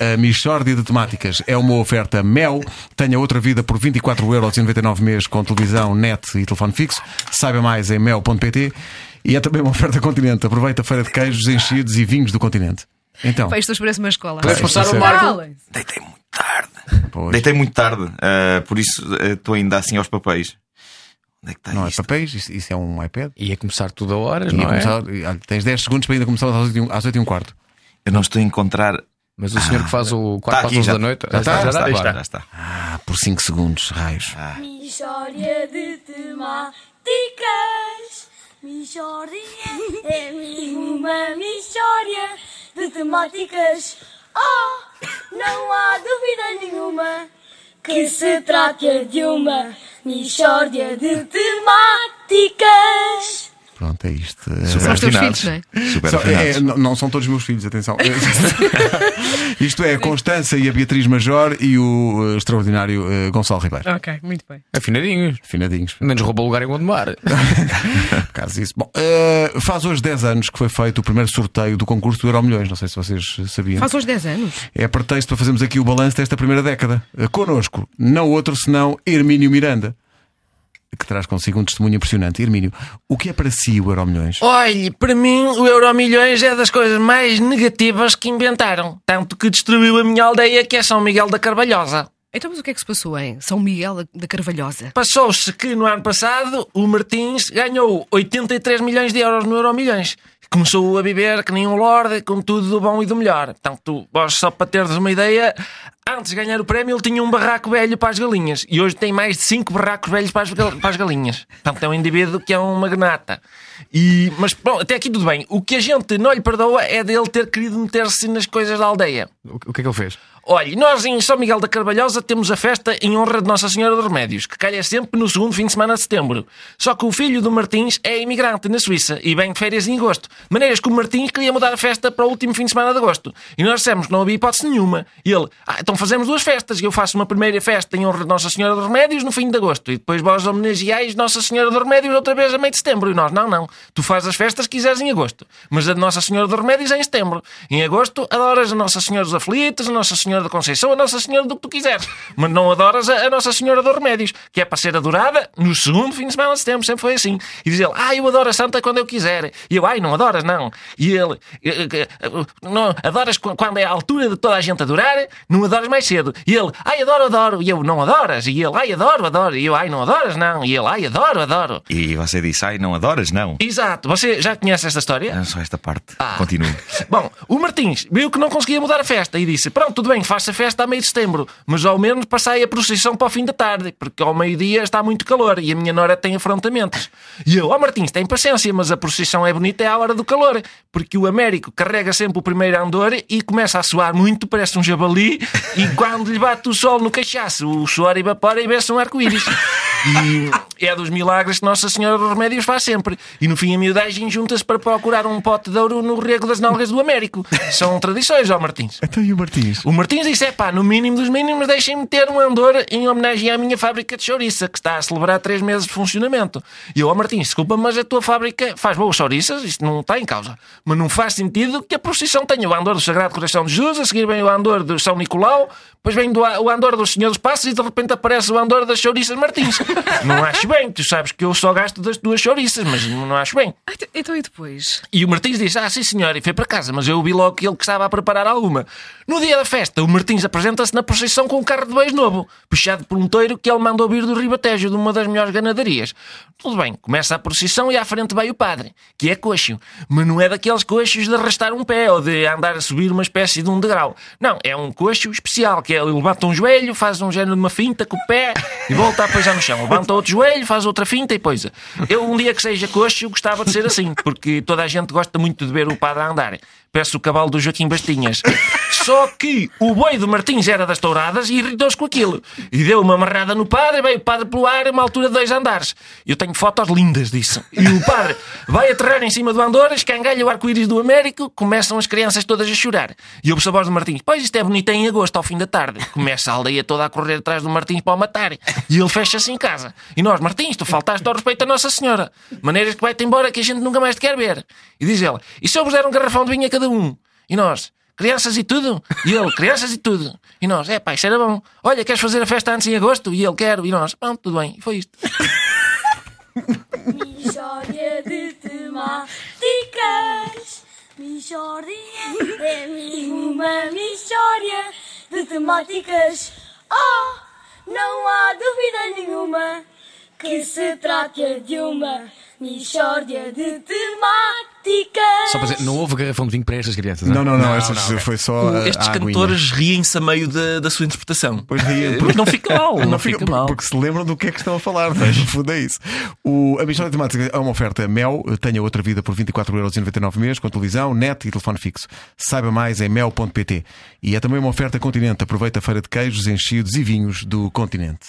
A Michórdia de Temáticas é uma oferta Mel. Tenha outra vida por 24,99€ mês com televisão, net e telefone fixo. Saiba mais em mel.pt. E é também uma oferta Continente. Aproveita a feira de queijos, enchidos e vinhos do Continente. Então, Pá, isto hoje parece uma escola. Isto passar é o. Marco. Deitei muito tarde. pois, Deitei muito tarde. ah, por isso ah, estou ainda assim aos papéis. Onde é que está não é isto? papéis, isso, isso é um iPad. Ia começar tudo a horas, não é? começar- tens 10 segundos para ainda começar às 8 e um- às 8 e um quarto. Eu não estou a encontrar. Mas o senhor que faz o 4 Está para as aqui, 11 já, da noite. já está, já está, já está, já está. Ah, por 5 segundos, raios. Michória de temáticas. Michória é mesmo uma michória de temáticas. Oh, não há dúvida nenhuma que se trata de uma michória de temáticas. Pronto, é isto. Super São os teus afinados. filhos, não Super Só- é, não, não são todos meus filhos, atenção. Isto é a Constança e a Beatriz Major e o eh, extraordinário eh, Gonçalo Ribeiro. Ok, muito bem. Afinadinhos. Afinadinhos. Menos roubou lugar em Gondomar. Por causa disso. Bom, eh, faz hoje 10 anos que foi feito o primeiro sorteio do concurso do Euro Milhões. Não sei se vocês sabiam. Faz hoje 10 anos. É pretexto para fazermos aqui o balanço desta primeira década. Connosco, não outro senão Hermínio Miranda, que traz consigo um testemunho impressionante. Hermínio, o que é para si o Euro Milhões? Olhe, para mim o Euromilhões é das coisas mais negativas que inventaram. Tanto que destruiu a minha aldeia, que é São Miguel da Carvalhosa. Então, mas o que é que se passou em São Miguel da- da Carvalhosa? Passou-se que no ano passado o Martins ganhou 83 milhões de euros no Euromilhões. Começou a viver que nem um lorde, com tudo do bom e do melhor. Portanto, vós só para teres uma ideia, antes de ganhar o prémio ele tinha um barraco velho para as galinhas. E hoje tem mais de 5 barracos velhos para as, gal- para as galinhas. Portanto, é um indivíduo que é um magnata. E, mas pronto, até aqui tudo bem. O que a gente não lhe perdoa é dele ter querido meter-se nas coisas da aldeia. O que é que ele fez? Olha, nós em São Miguel da Carvalhosa temos a festa em honra de Nossa Senhora dos Remédios, que calha sempre no segundo fim de semana de setembro. Só que o filho do Martins é imigrante na Suíça e vem de férias em agosto. Maneiras que o Martins queria mudar a festa para o último fim de semana de agosto. E nós dissemos que não havia hipótese nenhuma. E ele, ah, então fazemos duas festas. Eu faço uma primeira festa em honra de Nossa Senhora dos Remédios no fim de agosto. E depois vós homenageais Nossa Senhora dos Remédios outra vez a meio de setembro. E nós, não, não. Tu fazes as festas que quiseres em agosto. Mas a Nossa Senhora dos Remédios é em setembro. Em agosto adoras a Nossa Senhora dos Aflitos, a Nossa Senhora da Conceição, a Nossa Senhora do que tu quiseres. Mas não adoras a, a Nossa Senhora dos Remédios, que é para ser adorada no segundo fim de semana de setembro. Sempre foi assim. E diz ele, ah, eu adoro a Santa quando eu quiser. E eu, ai, não adoras, não. E ele, "Eh, eh, eh, não, adoras qu- quando é a altura de toda a gente adorar, não adoras mais cedo. E ele, ai, adoro, adoro. E eu, não adoras. E ele, ai, adoro, adoro. E eu, ai, não adoras, não. E ele, ai, adoro, adoro. E você disse, ai, não adoras? Não. Exato. Você já conhece esta história? Não, só esta parte. Continue. Bom, o Martins viu que não conseguia mudar a festa e disse: Pronto, tudo bem, faça a festa a meio de setembro, mas ao menos passai a procissão para o fim da tarde, porque ao meio-dia está muito calor e a minha nora tem afrontamentos. E eu, ó Martins, tem paciência, mas a procissão é bonita é à hora do calor, porque o Américo carrega sempre o primeiro andor e começa a suar muito, parece um jabali, e quando lhe bate o sol no cachaço, o suor evapora e vê-se um arco-íris. E é dos milagres que Nossa Senhora dos Remédios faz sempre. E no fim a miudagem junta-se para procurar um pote de ouro no rego das nalgas do Américo. São tradições, ó Martins. Então e o Martins? O Martins disse: é pá, no mínimo dos mínimos, deixem-me ter um andor em homenagem à minha fábrica de chouriça, que está a celebrar três meses de funcionamento. E eu, ó Martins, desculpa, mas a tua fábrica faz boas chouriças, isto não está em causa. Mas não faz sentido que a procissão tenha o andor do Sagrado Coração de Jesus, a seguir vem o andor do São Nicolau, depois vem do, o andor do Senhor dos Passos e de repente aparece o andor das chouriças Martins. Não acho bem, tu sabes que eu só gasto das duas chouriças, mas não acho bem. Ah, então- e depois? E o Martins disse: Ah, sim senhor, e foi para casa, mas eu vi logo que ele que estava a preparar alguma. No dia da festa, o Martins apresenta-se na procissão com um carro de beijo novo, puxado por um toiro que ele mandou vir do Ribatejo, de uma das melhores ganadarias. Tudo bem, começa a procissão e à frente vai o padre, que é coxo, mas não é daqueles coxos de arrastar um pé ou de andar a subir uma espécie de um degrau. Não, é um coxo especial, que é ele levanta um joelho, faz um género de uma finta com o pé e volta a pôr no chão. Levanta outro joelho, faz outra finta e poisa. Eu, um dia que seja coxo, gostava de ser assim, porque toda a gente gosta muito de ver o padre a andar. Peço o cavalo do Joaquim Bastinhas. Só que o boi do Martins era das touradas e irritou-se com aquilo. E deu uma amarrada no padre, veio o padre pelo ar, a uma altura de dois andares. Eu tenho fotos lindas disso. E o padre vai aterrar em cima do andor, escangalha o arco-íris do Américo, começam as crianças todas a chorar. E ouve-se a voz do Martins: Pois isto é bonito em agosto, ao fim da tarde. Começa a aldeia toda a correr atrás do Martins para o matar. E ele fecha-se em casa. E nós, Martins, tu faltaste ao respeito a Nossa Senhora. Maneiras que vai-te embora que a gente nunca mais te quer ver. E diz ele: E se eu vos der um garrafão de vinho a cada um? E nós, crianças e tudo. E ele, crianças e tudo. E nós, é pá, isso era bom. Olha, queres fazer a festa antes em agosto? E ele, quero. E nós, pronto, tudo bem. E foi isto. Michórdia de temáticas. Michórdia é uma michórdia de temáticas. Oh, não há dúvida nenhuma que se trata de uma michórdia de temáticas. Só para dizer, não houve garrafão de vinho para estas crianças. Não, não, não, essa foi só. a- Estes cantores riem-se a meio da, da sua interpretação. Pois riem, Mas não fica mal, não, fica, porque, mal. porque se lembram do que é que estão a falar, não é? no fundo é isso. O, a de Temática é uma oferta Mel, tenha outra vida por 24,99€ mês, com televisão, net e telefone fixo. Saiba mais em mel.pt. E é também uma oferta Continente. Aproveita a feira de queijos, enchidos e vinhos do Continente.